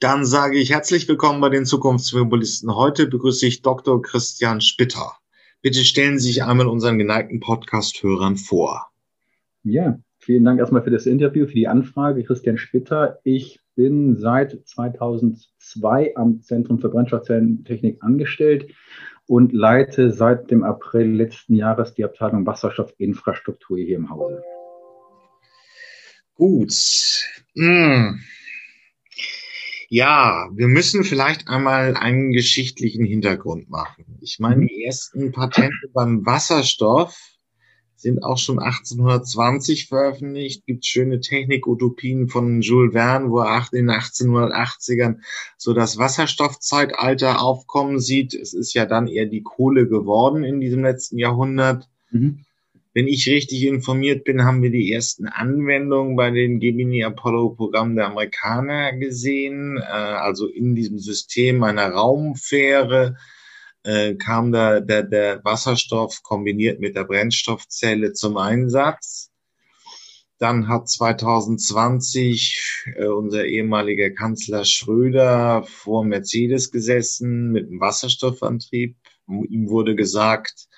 Dann sage ich herzlich willkommen bei den Zukunftsmobilisten. Heute begrüße ich Dr. Christian Spitter. Bitte stellen Sie sich einmal unseren geneigten Podcast-Hörern vor. Ja, vielen Dank erstmal für das Interview, für die Anfrage. Christian Spitter. Ich bin seit 2002 am Zentrum für Brennstoffzellentechnik angestellt und leite seit dem April letzten Jahres die Abteilung Wasserstoffinfrastruktur hier im Hause. Gut. Hm. Ja, wir müssen vielleicht einmal einen geschichtlichen Hintergrund machen. Ich meine, die ersten Patente beim Wasserstoff sind auch schon 1820 veröffentlicht. Gibt schöne Technikutopien von Jules Verne, wo er in den 1880ern so das Wasserstoffzeitalter aufkommen sieht. Es ist ja dann eher die Kohle geworden in diesem letzten Jahrhundert. Mhm. Wenn ich richtig informiert bin, haben wir die ersten Anwendungen bei den Gemini Apollo Programmen der Amerikaner gesehen. Äh, also in diesem System einer Raumfähre äh, kam da der, der Wasserstoff kombiniert mit der Brennstoffzelle zum Einsatz. Dann hat 2020 äh, unser ehemaliger Kanzler Schröder vor Mercedes gesessen mit einem Wasserstoffantrieb. Ihm wurde gesagt,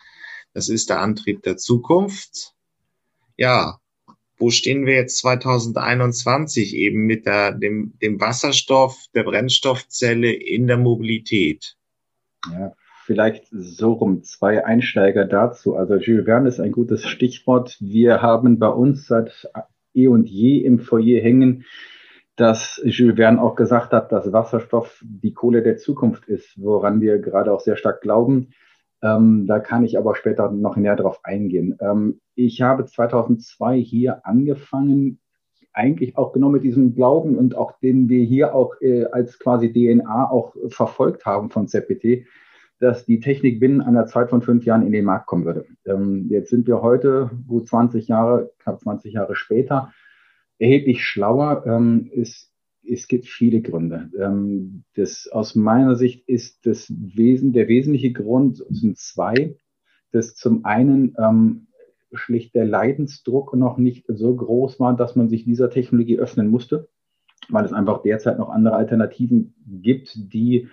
das ist der Antrieb der Zukunft. Ja, wo stehen wir jetzt 2021 eben mit der, dem, dem Wasserstoff, der Brennstoffzelle in der Mobilität? Ja, vielleicht so rum zwei Einsteiger dazu. Also Jules Verne ist ein gutes Stichwort. Wir haben bei uns seit eh und je im Foyer hängen, dass Jules Verne auch gesagt hat, dass Wasserstoff die Kohle der Zukunft ist, woran wir gerade auch sehr stark glauben. Ähm, da kann ich aber später noch näher darauf eingehen. Ähm, ich habe 2002 hier angefangen, eigentlich auch genau mit diesem Glauben und auch den wir hier auch äh, als quasi DNA auch verfolgt haben von ZPT, dass die Technik binnen einer Zeit von fünf Jahren in den Markt kommen würde. Ähm, jetzt sind wir heute, gut 20 Jahre, knapp 20 Jahre später, erheblich schlauer. Ähm, es es gibt viele Gründe. Ähm, das, aus meiner Sicht ist das Wesen, der wesentliche Grund sind zwei. Das zum einen ähm, schlicht der Leidensdruck noch nicht so groß war, dass man sich dieser Technologie öffnen musste, weil es einfach derzeit noch andere Alternativen gibt, die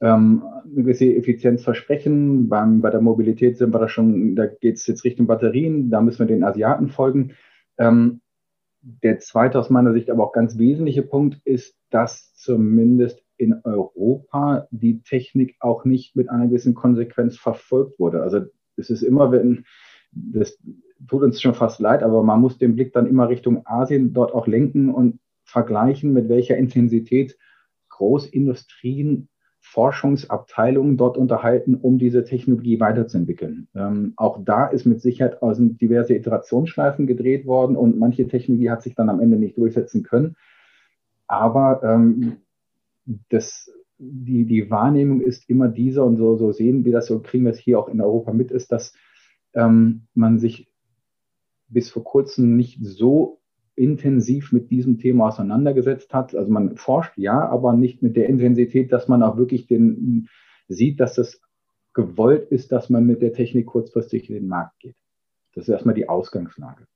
ähm, eine gewisse Effizienz versprechen. Beim, bei der Mobilität sind wir da schon, da geht es jetzt Richtung Batterien, da müssen wir den Asiaten folgen. Ähm, der zweite aus meiner Sicht aber auch ganz wesentliche Punkt ist, dass zumindest in Europa die Technik auch nicht mit einer gewissen Konsequenz verfolgt wurde. Also es ist immer, wenn, das tut uns schon fast leid, aber man muss den Blick dann immer Richtung Asien dort auch lenken und vergleichen, mit welcher Intensität Großindustrien Forschungsabteilungen dort unterhalten, um diese Technologie weiterzuentwickeln. Ähm, auch da ist mit Sicherheit aus diverse Iterationsschleifen gedreht worden und manche Technologie hat sich dann am Ende nicht durchsetzen können. Aber ähm, das, die, die Wahrnehmung ist immer dieser und so, so sehen wir das, so kriegen wir es hier auch in Europa mit, ist, dass ähm, man sich bis vor kurzem nicht so intensiv mit diesem Thema auseinandergesetzt hat. Also man forscht ja, aber nicht mit der Intensität, dass man auch wirklich den sieht, dass es gewollt ist, dass man mit der Technik kurzfristig in den Markt geht. Das ist erstmal die Ausgangslage.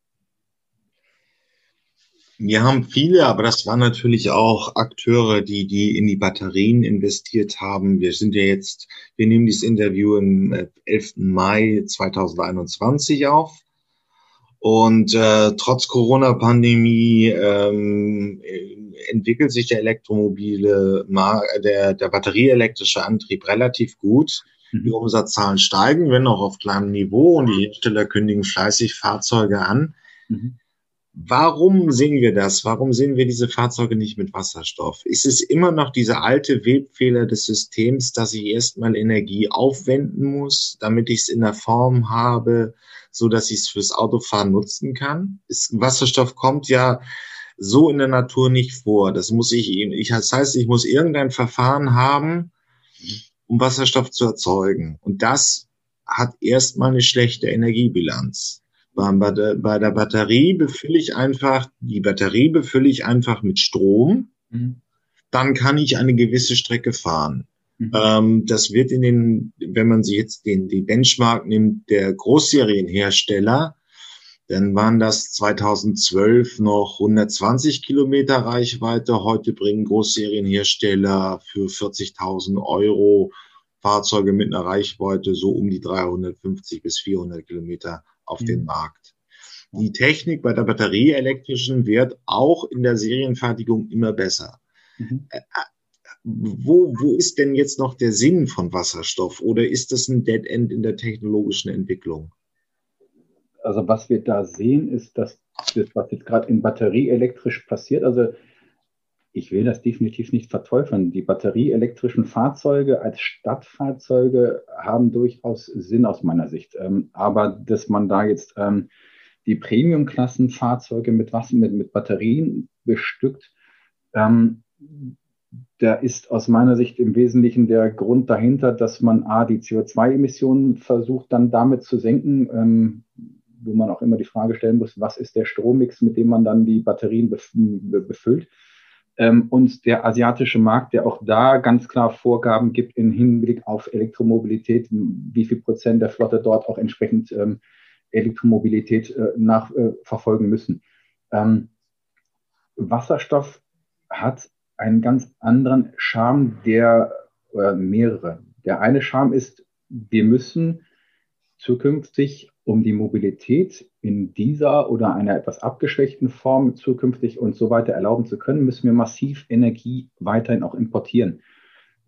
Wir haben viele, aber das waren natürlich auch Akteure, die, die in die Batterien investiert haben. Wir sind ja jetzt, wir nehmen dieses Interview am 11. Mai 2021 auf. Und äh, trotz Corona-Pandemie ähm, entwickelt sich der elektromobile, der, der batterieelektrische Antrieb relativ gut. Mhm. Die Umsatzzahlen steigen, wenn auch auf kleinem Niveau und die Hersteller kündigen fleißig Fahrzeuge an. Mhm. Warum sehen wir das? Warum sehen wir diese Fahrzeuge nicht mit Wasserstoff? Ist es immer noch dieser alte Webfehler des Systems, dass ich erstmal Energie aufwenden muss, damit ich es in der Form habe, so dass ich es fürs Autofahren nutzen kann? Ist, Wasserstoff kommt ja so in der Natur nicht vor. Das muss ich, ich, das heißt, ich muss irgendein Verfahren haben, um Wasserstoff zu erzeugen. Und das hat erstmal eine schlechte Energiebilanz. Bei der, Batterie befülle ich einfach, die Batterie befülle ich einfach mit Strom. Mhm. Dann kann ich eine gewisse Strecke fahren. Mhm. Ähm, das wird in den, wenn man sich jetzt den, die Benchmark nimmt, der Großserienhersteller, dann waren das 2012 noch 120 Kilometer Reichweite. Heute bringen Großserienhersteller für 40.000 Euro Fahrzeuge mit einer Reichweite so um die 350 bis 400 Kilometer auf mhm. den Markt. Die Technik bei der batterieelektrischen wird auch in der Serienfertigung immer besser. Mhm. Wo, wo ist denn jetzt noch der Sinn von Wasserstoff oder ist das ein Dead End in der technologischen Entwicklung? Also was wir da sehen, ist, dass das, was jetzt gerade in batterieelektrisch passiert, also ich will das definitiv nicht verteufeln. Die batterieelektrischen Fahrzeuge als Stadtfahrzeuge haben durchaus Sinn aus meiner Sicht. Ähm, aber dass man da jetzt ähm, die Premium-Klassen-Fahrzeuge mit, mit, mit Batterien bestückt, ähm, da ist aus meiner Sicht im Wesentlichen der Grund dahinter, dass man A, die CO2-Emissionen versucht dann damit zu senken, ähm, wo man auch immer die Frage stellen muss, was ist der Strommix, mit dem man dann die Batterien befüllt. Ähm, und der asiatische Markt, der auch da ganz klar Vorgaben gibt im Hinblick auf Elektromobilität, wie viel Prozent der Flotte dort auch entsprechend ähm, Elektromobilität äh, nachverfolgen äh, müssen. Ähm, Wasserstoff hat einen ganz anderen Charme, der oder mehrere. Der eine Charme ist, wir müssen zukünftig um die Mobilität in dieser oder einer etwas abgeschwächten Form zukünftig und so weiter erlauben zu können, müssen wir massiv Energie weiterhin auch importieren.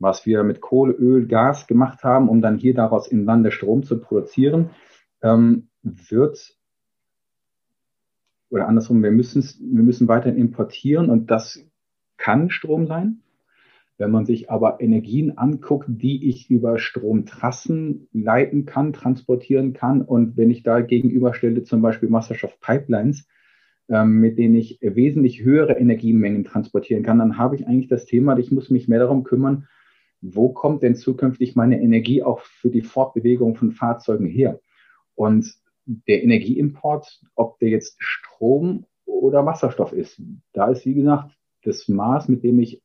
Was wir mit Kohle, Öl, Gas gemacht haben, um dann hier daraus im Lande Strom zu produzieren, ähm, wird oder andersrum, wir wir müssen weiterhin importieren und das kann Strom sein. Wenn man sich aber Energien anguckt, die ich über Stromtrassen leiten kann, transportieren kann und wenn ich da gegenüberstelle zum Beispiel Wasserstoffpipelines, ähm, mit denen ich wesentlich höhere Energiemengen transportieren kann, dann habe ich eigentlich das Thema, ich muss mich mehr darum kümmern, wo kommt denn zukünftig meine Energie auch für die Fortbewegung von Fahrzeugen her? Und der Energieimport, ob der jetzt Strom oder Wasserstoff ist, da ist, wie gesagt, das Maß, mit dem ich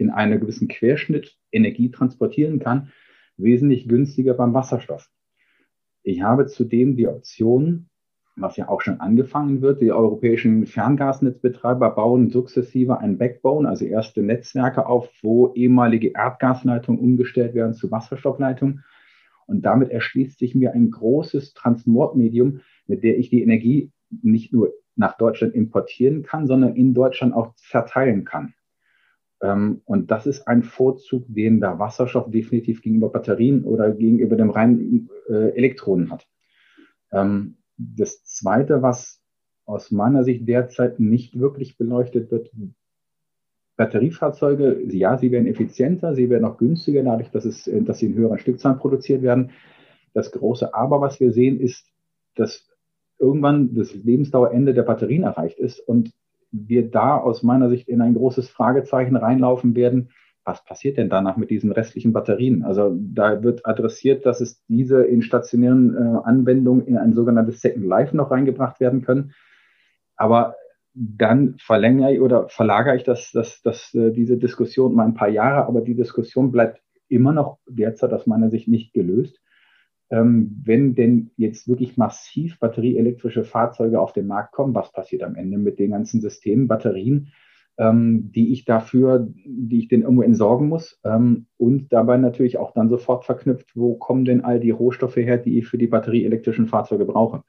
in einer gewissen Querschnitt Energie transportieren kann, wesentlich günstiger beim Wasserstoff. Ich habe zudem die Option, was ja auch schon angefangen wird, die europäischen Ferngasnetzbetreiber bauen sukzessive ein Backbone, also erste Netzwerke auf, wo ehemalige Erdgasleitungen umgestellt werden zu Wasserstoffleitungen. Und damit erschließt sich mir ein großes Transportmedium, mit der ich die Energie nicht nur nach Deutschland importieren kann, sondern in Deutschland auch verteilen kann. Ähm, und das ist ein Vorzug, den der Wasserstoff definitiv gegenüber Batterien oder gegenüber dem reinen äh, Elektronen hat. Ähm, das Zweite, was aus meiner Sicht derzeit nicht wirklich beleuchtet wird, Batteriefahrzeuge, ja, sie werden effizienter, sie werden auch günstiger, dadurch, dass, es, dass sie in höheren Stückzahlen produziert werden. Das große Aber, was wir sehen, ist, dass irgendwann das Lebensdauerende der Batterien erreicht ist und wir da aus meiner Sicht in ein großes Fragezeichen reinlaufen werden. Was passiert denn danach mit diesen restlichen Batterien? Also da wird adressiert, dass es diese in stationären äh, Anwendungen in ein sogenanntes Second Life noch reingebracht werden können. Aber dann verlängere ich oder verlagere ich das, das, das, äh, diese Diskussion mal ein paar Jahre, aber die Diskussion bleibt immer noch derzeit aus meiner Sicht nicht gelöst. Ähm, wenn denn jetzt wirklich massiv batterieelektrische Fahrzeuge auf den Markt kommen, was passiert am Ende mit den ganzen Systemen, Batterien, ähm, die ich dafür, die ich denn irgendwo entsorgen muss ähm, und dabei natürlich auch dann sofort verknüpft, wo kommen denn all die Rohstoffe her, die ich für die batterieelektrischen Fahrzeuge brauche.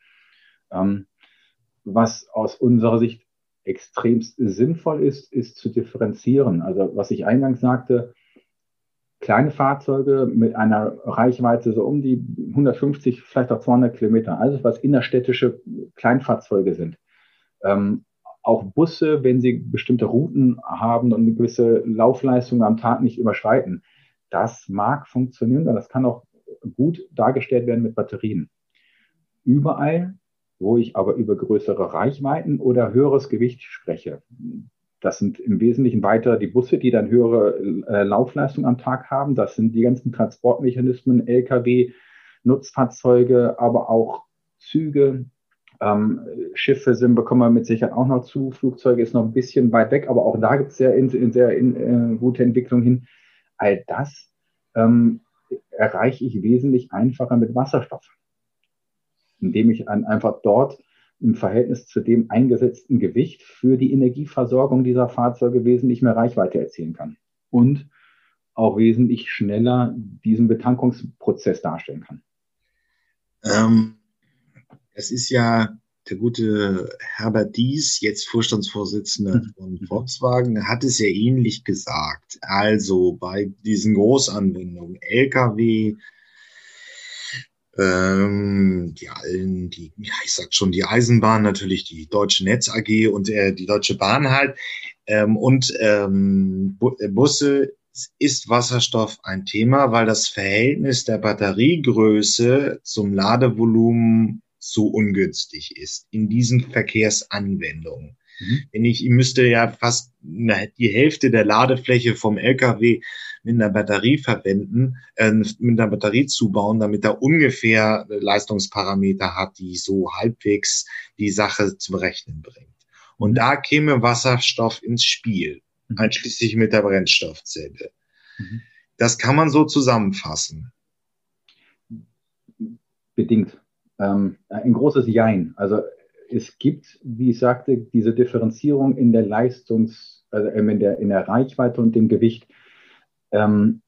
Was aus unserer Sicht extremst sinnvoll ist, ist zu differenzieren. Also was ich eingangs sagte, kleine Fahrzeuge mit einer Reichweite so um die 150, vielleicht auch 200 Kilometer, also was innerstädtische Kleinfahrzeuge sind. Ähm, auch Busse, wenn sie bestimmte Routen haben und eine gewisse Laufleistung am Tag nicht überschreiten. Das mag funktionieren das kann auch gut dargestellt werden mit Batterien. Überall wo ich aber über größere Reichweiten oder höheres Gewicht spreche. Das sind im Wesentlichen weiter die Busse, die dann höhere äh, Laufleistung am Tag haben. Das sind die ganzen Transportmechanismen, Lkw, Nutzfahrzeuge, aber auch Züge. Ähm, Schiffe sind, bekommen wir mit Sicherheit auch noch zu. Flugzeuge ist noch ein bisschen weit weg, aber auch da gibt es sehr, in, sehr in, äh, gute Entwicklung hin. All das ähm, erreiche ich wesentlich einfacher mit Wasserstoff indem ich einfach dort im Verhältnis zu dem eingesetzten Gewicht für die Energieversorgung dieser Fahrzeuge wesentlich mehr Reichweite erzielen kann und auch wesentlich schneller diesen Betankungsprozess darstellen kann. Ähm, es ist ja der gute Herbert Dies, jetzt Vorstandsvorsitzender mhm. von Volkswagen, hat es ja ähnlich gesagt. Also bei diesen Großanwendungen, Lkw, ähm, die allen, die, ja, ich sag schon, die Eisenbahn, natürlich die Deutsche Netz AG und äh, die Deutsche Bahn halt. Ähm, und ähm, äh, Busse ist Wasserstoff ein Thema, weil das Verhältnis der Batteriegröße zum Ladevolumen so ungünstig ist in diesen Verkehrsanwendungen. Mhm. Wenn ich, ich müsste ja fast die Hälfte der Ladefläche vom LKW mit einer Batterie verwenden, äh, mit einer Batterie zubauen, damit er ungefähr Leistungsparameter hat, die so halbwegs die Sache zum Rechnen bringt. Und da käme Wasserstoff ins Spiel, mhm. einschließlich mit der Brennstoffzelle. Mhm. Das kann man so zusammenfassen. Bedingt. Ähm, ein großes Jein. Also es gibt, wie ich sagte, diese Differenzierung in der Leistungs-, also in der, in der Reichweite und dem Gewicht. Ähm,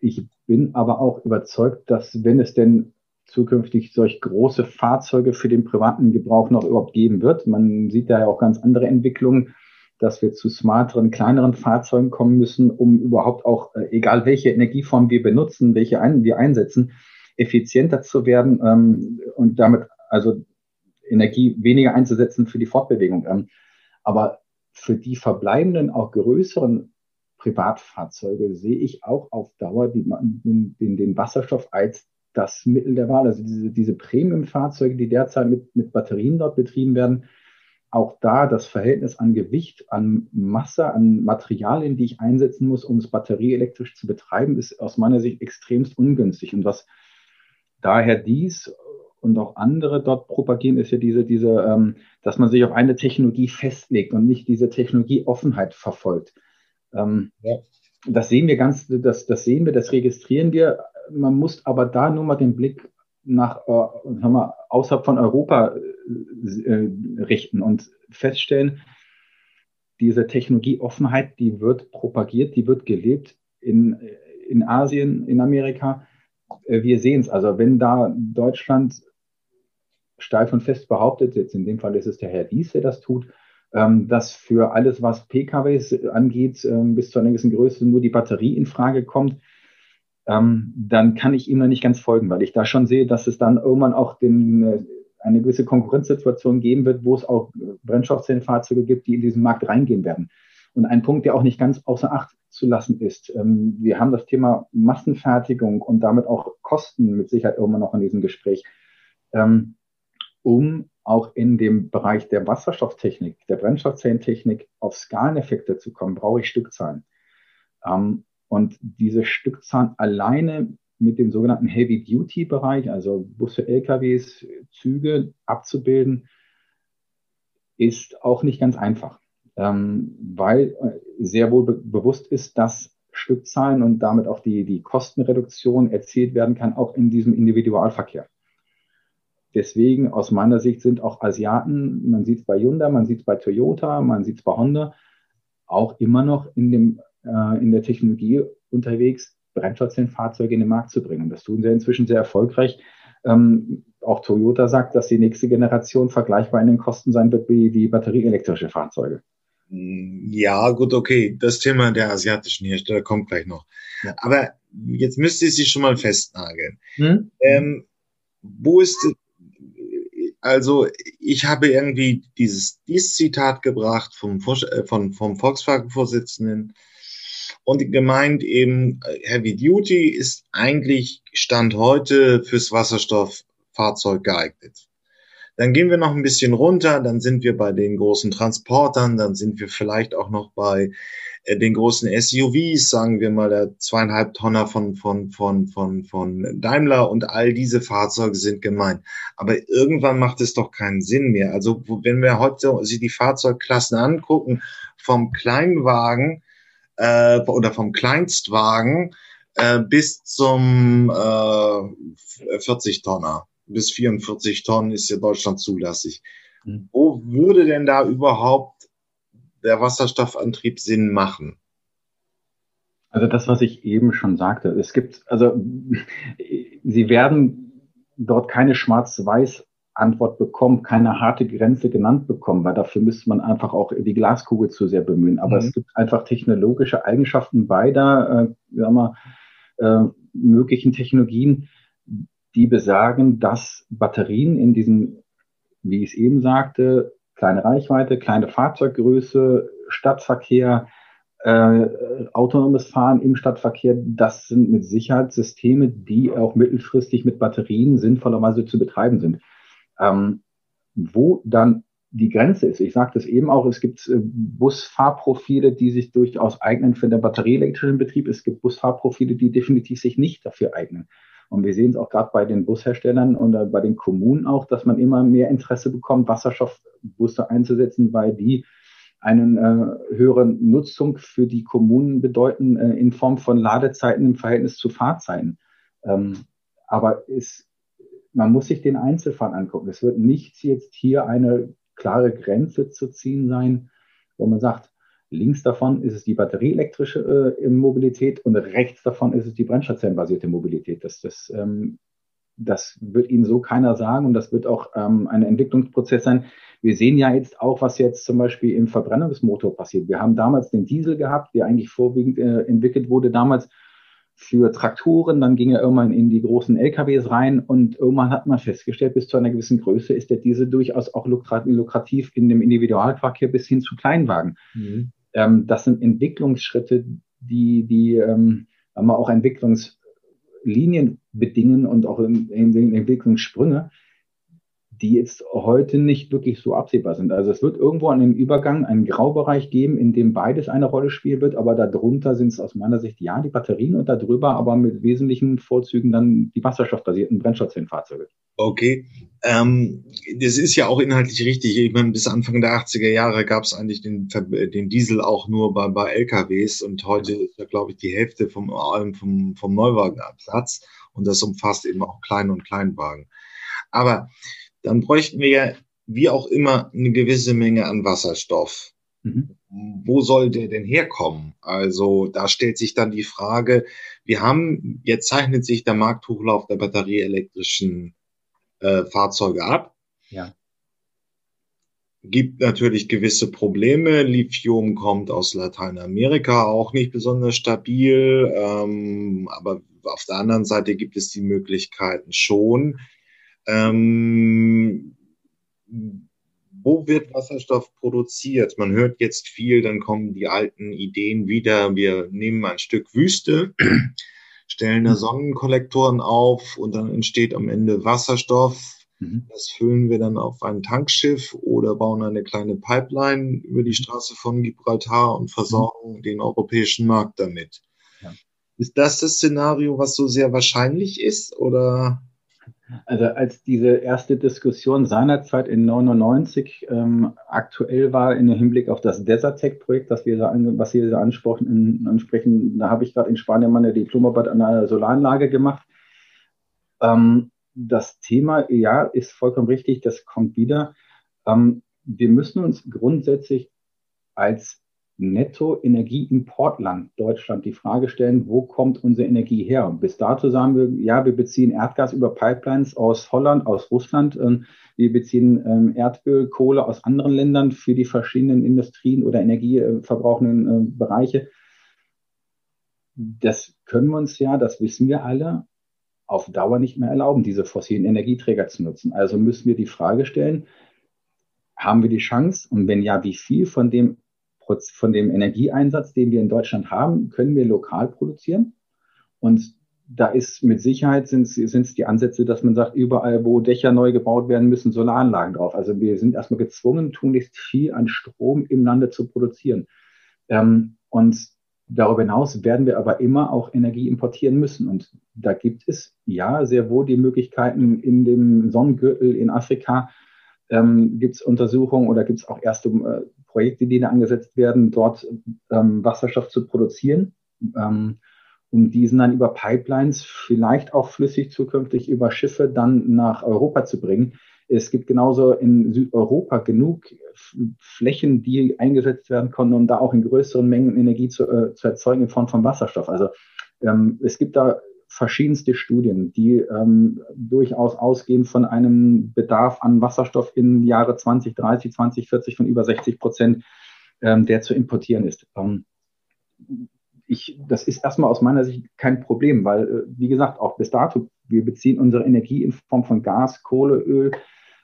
ich bin aber auch überzeugt, dass wenn es denn zukünftig solch große Fahrzeuge für den privaten Gebrauch noch überhaupt geben wird, man sieht da ja auch ganz andere Entwicklungen, dass wir zu smarteren, kleineren Fahrzeugen kommen müssen, um überhaupt auch, äh, egal welche Energieform wir benutzen, welche ein, wir einsetzen, effizienter zu werden ähm, und damit also Energie weniger einzusetzen für die Fortbewegung. Ähm, aber für die verbleibenden, auch größeren Privatfahrzeuge sehe ich auch auf Dauer die, den, den, Wasserstoff als das Mittel der Wahl. Also diese, diese Premium-Fahrzeuge, die derzeit mit, mit Batterien dort betrieben werden, auch da das Verhältnis an Gewicht, an Masse, an Materialien, die ich einsetzen muss, um es batterieelektrisch zu betreiben, ist aus meiner Sicht extremst ungünstig. Und was daher dies und auch andere dort propagieren, ist ja diese, diese, ähm, dass man sich auf eine Technologie festlegt und nicht diese Technologieoffenheit verfolgt. Ähm, ja. Das sehen wir ganz, das, das sehen wir, das registrieren wir. Man muss aber da nur mal den Blick nach, äh, sagen wir, außerhalb von Europa äh, richten und feststellen, diese Technologieoffenheit, die wird propagiert, die wird gelebt in, in Asien, in Amerika. Äh, wir sehen es. Also wenn da Deutschland steif und fest behauptet, jetzt in dem Fall ist es der Herr Dies, der das tut, ähm, dass für alles, was PKWs angeht, ähm, bis zu einer gewissen Größe nur die Batterie in Frage kommt, ähm, dann kann ich ihm noch nicht ganz folgen, weil ich da schon sehe, dass es dann irgendwann auch den, äh, eine gewisse Konkurrenzsituation geben wird, wo es auch Brennstoffzellenfahrzeuge gibt, die in diesen Markt reingehen werden. Und ein Punkt, der auch nicht ganz außer Acht zu lassen ist, ähm, wir haben das Thema Massenfertigung und damit auch Kosten mit Sicherheit irgendwann noch in diesem Gespräch. Ähm, um auch in dem Bereich der Wasserstofftechnik, der Brennstoffzellentechnik auf Skaleneffekte zu kommen, brauche ich Stückzahlen. Ähm, und diese Stückzahlen alleine mit dem sogenannten Heavy-Duty-Bereich, also Busse, LKWs, Züge abzubilden, ist auch nicht ganz einfach, ähm, weil äh, sehr wohl be bewusst ist, dass Stückzahlen und damit auch die, die Kostenreduktion erzielt werden kann, auch in diesem Individualverkehr. Deswegen aus meiner Sicht sind auch Asiaten, man sieht es bei Hyundai, man sieht es bei Toyota, man sieht es bei Honda, auch immer noch in, dem, äh, in der Technologie unterwegs, Brennstoffzellenfahrzeuge in den Markt zu bringen. Das tun sie inzwischen sehr erfolgreich. Ähm, auch Toyota sagt, dass die nächste Generation vergleichbar in den Kosten sein wird wie, wie batterieelektrische Fahrzeuge. Ja, gut, okay. Das Thema der asiatischen Hersteller kommt gleich noch. Ja. Aber jetzt müsste ich sich schon mal festnageln. Hm? Ähm, wo ist also ich habe irgendwie dieses, dieses Zitat gebracht vom, äh, von, vom Volkswagen-Vorsitzenden und gemeint eben, äh, Heavy Duty ist eigentlich Stand heute fürs Wasserstofffahrzeug geeignet. Dann gehen wir noch ein bisschen runter, dann sind wir bei den großen Transportern, dann sind wir vielleicht auch noch bei äh, den großen SUVs, sagen wir mal der zweieinhalb Tonner von, von, von, von, von Daimler und all diese Fahrzeuge sind gemeint. Aber irgendwann macht es doch keinen Sinn mehr. Also wenn wir heute sich die Fahrzeugklassen angucken, vom Kleinwagen äh, oder vom Kleinstwagen äh, bis zum äh, 40 Tonner. Bis 44 Tonnen ist ja Deutschland zulässig. Mhm. Wo würde denn da überhaupt der Wasserstoffantrieb Sinn machen? Also das, was ich eben schon sagte, es gibt, also Sie werden dort keine schwarz-weiß Antwort bekommen, keine harte Grenze genannt bekommen, weil dafür müsste man einfach auch die Glaskugel zu sehr bemühen. Aber mhm. es gibt einfach technologische Eigenschaften beider äh, sagen wir, äh, möglichen Technologien, die besagen, dass Batterien in diesem, wie ich es eben sagte, kleine Reichweite, kleine Fahrzeuggröße, Stadtverkehr, äh, autonomes Fahren im Stadtverkehr, das sind mit Sicherheit Systeme, die auch mittelfristig mit Batterien sinnvollerweise zu betreiben sind. Ähm, wo dann die Grenze ist. Ich sagte es eben auch, es gibt äh, Busfahrprofile, die sich durchaus eignen für den batterieelektrischen Betrieb. Es gibt Busfahrprofile, die definitiv sich nicht dafür eignen. Und wir sehen es auch gerade bei den Busherstellern und äh, bei den Kommunen auch, dass man immer mehr Interesse bekommt, Wasserstoffbusse einzusetzen, weil die einen äh, höheren Nutzung für die Kommunen bedeuten äh, in Form von Ladezeiten im Verhältnis zu Fahrzeiten. Ähm, aber es, man muss sich den Einzelfall angucken. Es wird nicht jetzt hier eine klare Grenze zu ziehen sein, wo man sagt, Links davon ist es die batterieelektrische äh, Mobilität und rechts davon ist es die brennstoffzellenbasierte Mobilität. Das, das, ähm, das wird Ihnen so keiner sagen und das wird auch ähm, ein Entwicklungsprozess sein. Wir sehen ja jetzt auch, was jetzt zum Beispiel im Verbrennungsmotor passiert. Wir haben damals den Diesel gehabt, der eigentlich vorwiegend äh, entwickelt wurde damals für Traktoren, dann ging er irgendwann in die großen LKWs rein und irgendwann hat man festgestellt, bis zu einer gewissen Größe ist der Diesel durchaus auch lukrativ in dem Individualverkehr bis hin zu Kleinwagen. Mhm. Ähm, das sind Entwicklungsschritte, die, die ähm, auch Entwicklungslinien bedingen und auch in, in Entwicklungssprünge, die jetzt heute nicht wirklich so absehbar sind. Also es wird irgendwo an dem Übergang einen Graubereich geben, in dem beides eine Rolle spielen wird, aber darunter sind es aus meiner Sicht ja die Batterien und darüber aber mit wesentlichen Vorzügen dann die wasserstoffbasierten Brennstoffzellenfahrzeuge. Okay, ähm, das ist ja auch inhaltlich richtig. Ich meine, bis Anfang der 80er Jahre gab es eigentlich den, den Diesel auch nur bei, bei LKWs und heute ist ja, glaube ich, die Hälfte vom, vom, vom Neuwagenabsatz und das umfasst eben auch Klein- und Kleinwagen. Aber dann bräuchten wir ja, wie auch immer, eine gewisse Menge an Wasserstoff. Mhm. Wo soll der denn herkommen? Also da stellt sich dann die Frage, wir haben, jetzt zeichnet sich der Markthochlauf der batterieelektrischen äh, Fahrzeuge ab. Ja. Gibt natürlich gewisse Probleme. Lithium kommt aus Lateinamerika, auch nicht besonders stabil. Ähm, aber auf der anderen Seite gibt es die Möglichkeiten schon. Ähm, wo wird Wasserstoff produziert? Man hört jetzt viel, dann kommen die alten Ideen wieder. Wir nehmen ein Stück Wüste, stellen da Sonnenkollektoren auf und dann entsteht am Ende Wasserstoff. Mhm. Das füllen wir dann auf ein Tankschiff oder bauen eine kleine Pipeline über die Straße von Gibraltar und versorgen mhm. den europäischen Markt damit. Ja. Ist das das Szenario, was so sehr wahrscheinlich ist oder? Also als diese erste Diskussion seinerzeit in 99 ähm, aktuell war in Hinblick auf das Desertec-Projekt, das wir da was Sie da ansprechen, ansprechen da habe ich gerade in Spanien meine Diplomarbeit an einer Solaranlage gemacht. Ähm, das Thema, ja, ist vollkommen richtig, das kommt wieder. Ähm, wir müssen uns grundsätzlich als Netto-Energieimportland Deutschland die Frage stellen, wo kommt unsere Energie her? Bis dato sagen wir, ja, wir beziehen Erdgas über Pipelines aus Holland, aus Russland. Ähm, wir beziehen ähm, Erdöl, Kohle aus anderen Ländern für die verschiedenen Industrien oder energieverbrauchenden äh, Bereiche. Das können wir uns ja, das wissen wir alle, auf Dauer nicht mehr erlauben, diese fossilen Energieträger zu nutzen. Also müssen wir die Frage stellen, haben wir die Chance? Und wenn ja, wie viel von dem von dem Energieeinsatz, den wir in Deutschland haben, können wir lokal produzieren. Und da ist mit Sicherheit sind es die Ansätze, dass man sagt, überall, wo Dächer neu gebaut werden, müssen Solaranlagen drauf. Also wir sind erstmal gezwungen, tunlichst viel an Strom im Lande zu produzieren. Ähm, und darüber hinaus werden wir aber immer auch Energie importieren müssen. Und da gibt es ja sehr wohl die Möglichkeiten in dem Sonnengürtel in Afrika, ähm, gibt es Untersuchungen oder gibt es auch erste äh, Projekte, die da angesetzt werden, dort ähm, Wasserstoff zu produzieren, ähm, um diesen dann über Pipelines, vielleicht auch flüssig zukünftig über Schiffe dann nach Europa zu bringen. Es gibt genauso in Südeuropa genug Flächen, die eingesetzt werden können, um da auch in größeren Mengen Energie zu, äh, zu erzeugen in Form von Wasserstoff. Also ähm, es gibt da verschiedenste Studien, die ähm, durchaus ausgehen von einem Bedarf an Wasserstoff in Jahre 2030, 2040 von über 60 Prozent, ähm, der zu importieren ist. Ähm, ich, das ist erstmal aus meiner Sicht kein Problem, weil, äh, wie gesagt, auch bis dato, wir beziehen unsere Energie in Form von Gas, Kohle, Öl,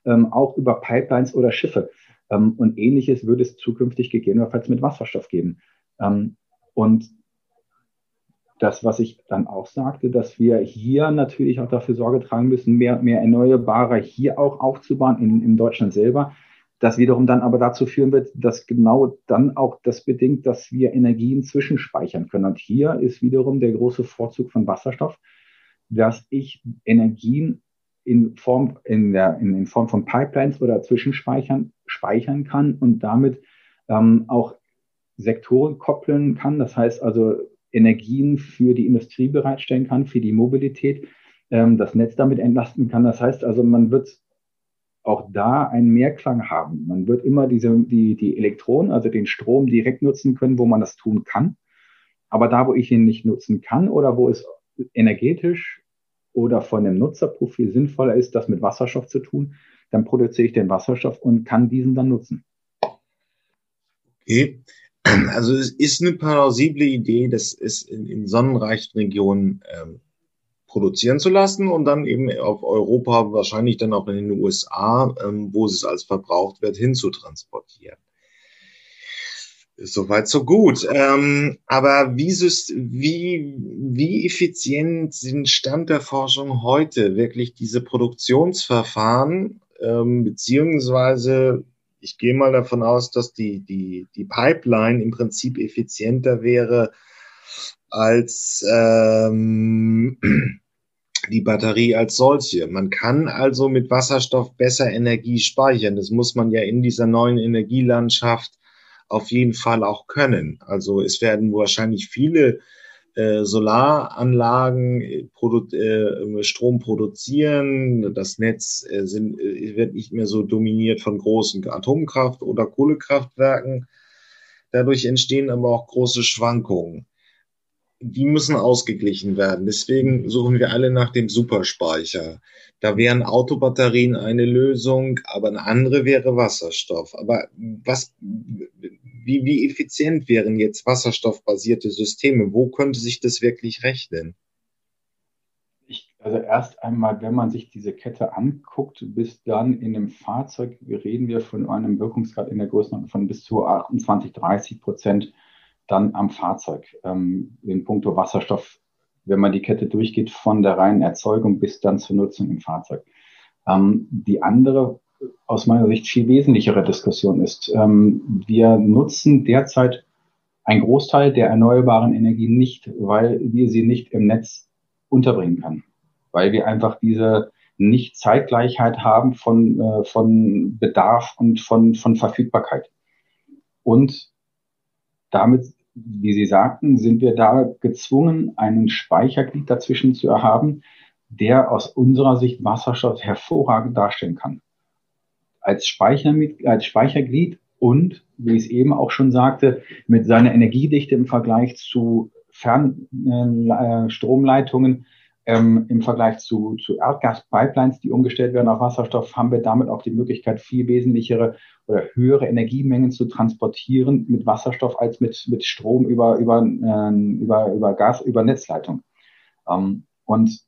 ähm, auch über Pipelines oder Schiffe. Ähm, und ähnliches würde es zukünftig gegebenenfalls mit Wasserstoff geben. Ähm, und das, was ich dann auch sagte, dass wir hier natürlich auch dafür Sorge tragen müssen, mehr, mehr Erneuerbare hier auch aufzubauen in, in Deutschland selber. Das wiederum dann aber dazu führen wird, dass genau dann auch das bedingt, dass wir Energien zwischenspeichern können. Und hier ist wiederum der große Vorzug von Wasserstoff, dass ich Energien in Form, in der, in, Form von Pipelines oder Zwischenspeichern speichern kann und damit ähm, auch Sektoren koppeln kann. Das heißt also Energien für die Industrie bereitstellen kann, für die Mobilität, ähm, das Netz damit entlasten kann. Das heißt also, man wird auch da einen Mehrklang haben. Man wird immer diese, die, die Elektronen, also den Strom direkt nutzen können, wo man das tun kann. Aber da, wo ich ihn nicht nutzen kann oder wo es energetisch oder von dem Nutzerprofil sinnvoller ist, das mit Wasserstoff zu tun, dann produziere ich den Wasserstoff und kann diesen dann nutzen. Okay. Also es ist eine plausible Idee, das ist in, in sonnenreichen Regionen ähm, produzieren zu lassen und dann eben auf Europa, wahrscheinlich dann auch in den USA, ähm, wo es als verbraucht wird, hinzutransportieren. Soweit so gut. Ähm, aber wie, wie, wie effizient sind Stand der Forschung heute, wirklich diese Produktionsverfahren ähm, beziehungsweise ich gehe mal davon aus, dass die, die, die Pipeline im Prinzip effizienter wäre als ähm, die Batterie als solche. Man kann also mit Wasserstoff besser Energie speichern. Das muss man ja in dieser neuen Energielandschaft auf jeden Fall auch können. Also es werden wahrscheinlich viele äh, Solaranlagen äh, produ äh, Strom produzieren. Das Netz äh, sind, äh, wird nicht mehr so dominiert von großen Atomkraft- oder Kohlekraftwerken. Dadurch entstehen aber auch große Schwankungen. Die müssen ausgeglichen werden. Deswegen suchen wir alle nach dem Superspeicher. Da wären Autobatterien eine Lösung, aber eine andere wäre Wasserstoff. Aber was, wie, wie effizient wären jetzt wasserstoffbasierte Systeme? Wo könnte sich das wirklich rechnen? Ich, also erst einmal, wenn man sich diese Kette anguckt, bis dann in dem Fahrzeug, reden wir von einem Wirkungsgrad in der Größenordnung von bis zu 28, 30 Prozent dann am Fahrzeug. Ähm, in puncto Wasserstoff, wenn man die Kette durchgeht, von der reinen Erzeugung bis dann zur Nutzung im Fahrzeug. Ähm, die andere aus meiner Sicht viel wesentlichere Diskussion ist. Ähm, wir nutzen derzeit einen Großteil der erneuerbaren Energie nicht, weil wir sie nicht im Netz unterbringen können, weil wir einfach diese nicht Zeitgleichheit haben von, äh, von Bedarf und von, von Verfügbarkeit. Und damit, wie Sie sagten, sind wir da gezwungen, einen Speicherglied dazwischen zu erhaben, der aus unserer Sicht Wasserstoff hervorragend darstellen kann als, Speicher, als Speicherglied und, wie ich es eben auch schon sagte, mit seiner Energiedichte im Vergleich zu Fernstromleitungen, ähm, im Vergleich zu, zu Erdgaspipelines, die umgestellt werden auf Wasserstoff, haben wir damit auch die Möglichkeit, viel wesentlichere oder höhere Energiemengen zu transportieren mit Wasserstoff als mit, mit Strom über, über, äh, über, über Gas, über Netzleitung. Ähm, und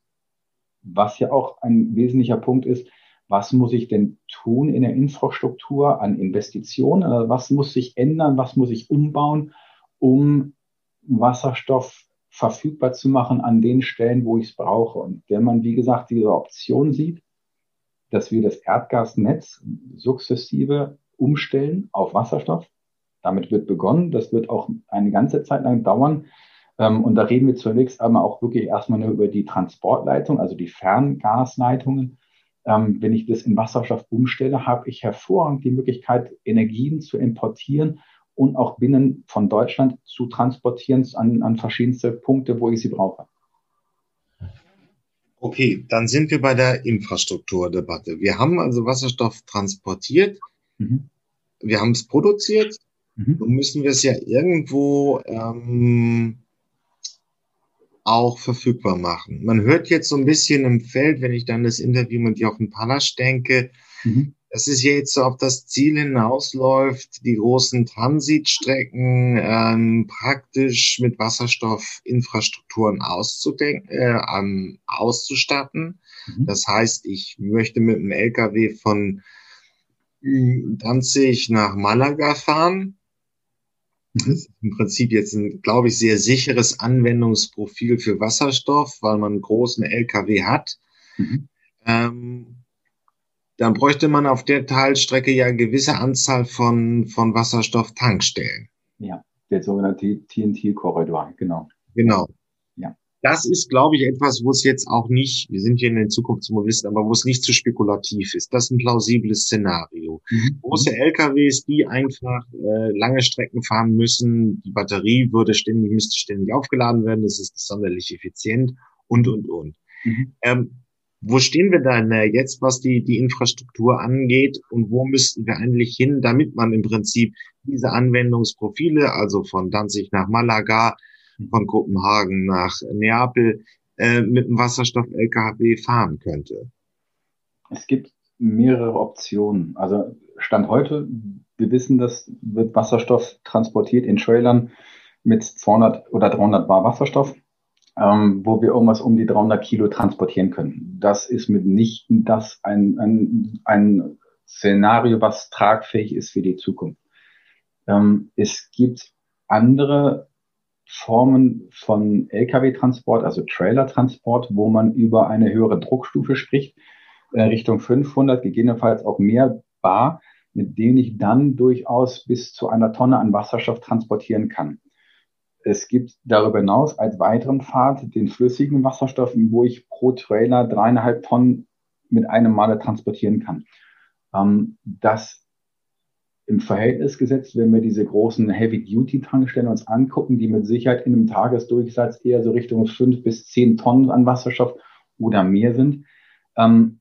was ja auch ein wesentlicher Punkt ist, was muss ich denn tun in der Infrastruktur an Investitionen? Also was muss sich ändern? Was muss ich umbauen, um Wasserstoff verfügbar zu machen an den Stellen, wo ich es brauche? Und wenn man, wie gesagt, diese Option sieht, dass wir das Erdgasnetz sukzessive umstellen auf Wasserstoff, damit wird begonnen. Das wird auch eine ganze Zeit lang dauern. Ähm, und da reden wir zunächst einmal auch wirklich erstmal nur über die Transportleitung, also die Ferngasleitungen ähm, wenn ich das in Wasserstoff umstelle, habe ich hervorragend die Möglichkeit, Energien zu importieren und auch binnen von Deutschland zu transportieren an, an verschiedenste Punkte, wo ich sie brauche. Okay, dann sind wir bei der Infrastrukturdebatte. Wir haben also Wasserstoff transportiert, mhm. wir haben es produziert, mhm. nun müssen wir es ja irgendwo ähm, auch verfügbar machen. Man hört jetzt so ein bisschen im Feld, wenn ich dann das Interview mit Jochen Palasch denke, mhm. das ist jetzt so auf das Ziel hinausläuft, die großen Transitstrecken ähm, praktisch mit Wasserstoffinfrastrukturen auszudenken, äh, ähm, auszustatten. Mhm. Das heißt, ich möchte mit einem LKW von Danzig nach Malaga fahren das ist im Prinzip jetzt ein, glaube ich, sehr sicheres Anwendungsprofil für Wasserstoff, weil man einen großen LKW hat. Mhm. Ähm, dann bräuchte man auf der Teilstrecke ja eine gewisse Anzahl von, von Wasserstofftankstellen. Ja, der sogenannte TNT-Korridor, genau. Genau das ist, glaube ich, etwas, wo es jetzt auch nicht, wir sind hier in den Zukunftsmodellisten, aber wo es nicht zu spekulativ ist. Das ist ein plausibles Szenario. Mhm. Große LKWs, die einfach äh, lange Strecken fahren müssen, die Batterie würde ständig, müsste ständig aufgeladen werden, das ist nicht sonderlich effizient und, und, und. Mhm. Ähm, wo stehen wir denn äh, jetzt, was die, die Infrastruktur angeht und wo müssten wir eigentlich hin, damit man im Prinzip diese Anwendungsprofile, also von Danzig nach Malaga, von Kopenhagen nach Neapel äh, mit einem Wasserstoff-LKW fahren könnte? Es gibt mehrere Optionen. Also Stand heute, wir wissen, dass wird Wasserstoff transportiert in Trailern mit 200 oder 300 Bar Wasserstoff, ähm, wo wir irgendwas um die 300 Kilo transportieren können. Das ist mitnichten das ein, ein, ein Szenario, was tragfähig ist für die Zukunft. Ähm, es gibt andere Formen von Lkw-Transport, also Trailer-Transport, wo man über eine höhere Druckstufe spricht. äh, Richtung 500, gegebenenfalls auch mehr Bar, mit denen ich dann durchaus bis zu einer Tonne an Wasserstoff transportieren kann. Es gibt darüber hinaus als weiteren Pfad den flüssigen Wasserstoff, wo ich pro Trailer dreieinhalb Tonnen mit einem Male transportieren kann. Ähm, das im Verhältnis gesetzt, wenn wir diese großen Heavy-Duty-Tankstellen uns angucken, die mit Sicherheit in einem Tagesdurchsatz eher so Richtung fünf bis zehn Tonnen an Wasserstoff oder mehr sind, ähm,